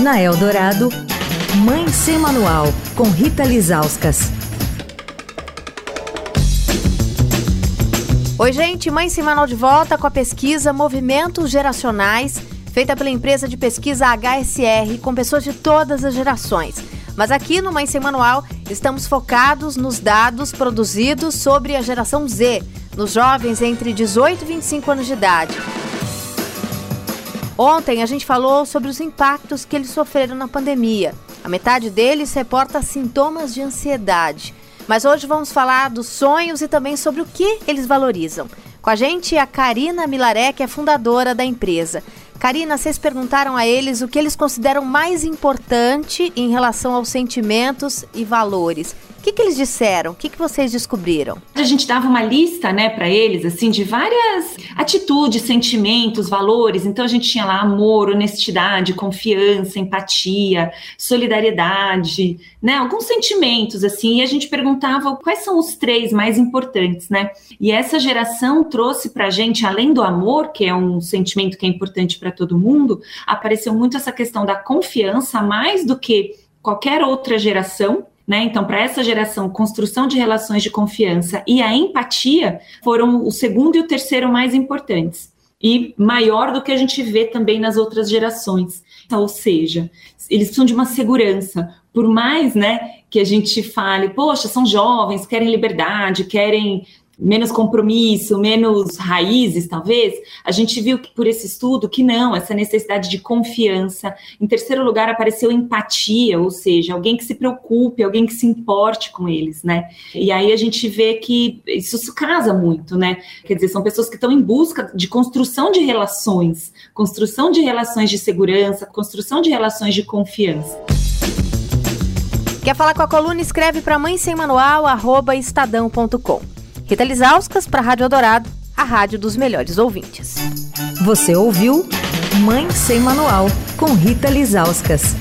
Na Eldorado, Mãe Sem Manual, com Rita Lizauskas. Oi, gente, Mãe Sem Manual de volta com a pesquisa Movimentos Geracionais, feita pela empresa de pesquisa HSR, com pessoas de todas as gerações. Mas aqui no Mãe Sem Manual estamos focados nos dados produzidos sobre a geração Z, nos jovens entre 18 e 25 anos de idade. Ontem a gente falou sobre os impactos que eles sofreram na pandemia. A metade deles reporta sintomas de ansiedade. Mas hoje vamos falar dos sonhos e também sobre o que eles valorizam. Com a gente a Karina Milaré, que é fundadora da empresa. Karina, vocês perguntaram a eles o que eles consideram mais importante em relação aos sentimentos e valores. O que, que eles disseram? O que, que vocês descobriram? A gente dava uma lista, né, para eles, assim, de várias atitudes, sentimentos, valores. Então a gente tinha lá amor, honestidade, confiança, empatia, solidariedade, né, alguns sentimentos, assim. E a gente perguntava quais são os três mais importantes, né? E essa geração trouxe para a gente, além do amor, que é um sentimento que é importante para todo mundo, apareceu muito essa questão da confiança mais do que qualquer outra geração, né? Então, para essa geração, construção de relações de confiança e a empatia foram o segundo e o terceiro mais importantes. E maior do que a gente vê também nas outras gerações. Ou seja, eles precisam de uma segurança. Por mais né, que a gente fale, poxa, são jovens, querem liberdade, querem menos compromisso, menos raízes, talvez, a gente viu que por esse estudo que não, essa necessidade de confiança. Em terceiro lugar, apareceu empatia, ou seja, alguém que se preocupe, alguém que se importe com eles, né? E aí a gente vê que isso se casa muito, né? Quer dizer, são pessoas que estão em busca de construção de relações, construção de relações de segurança, construção de relações de confiança. Quer falar com a coluna? Escreve para mãe sem manual, estadão.com. Rita Lisauskas para a Rádio Eldorado, a rádio dos melhores ouvintes. Você ouviu Mãe Sem Manual, com Rita Lisauskas.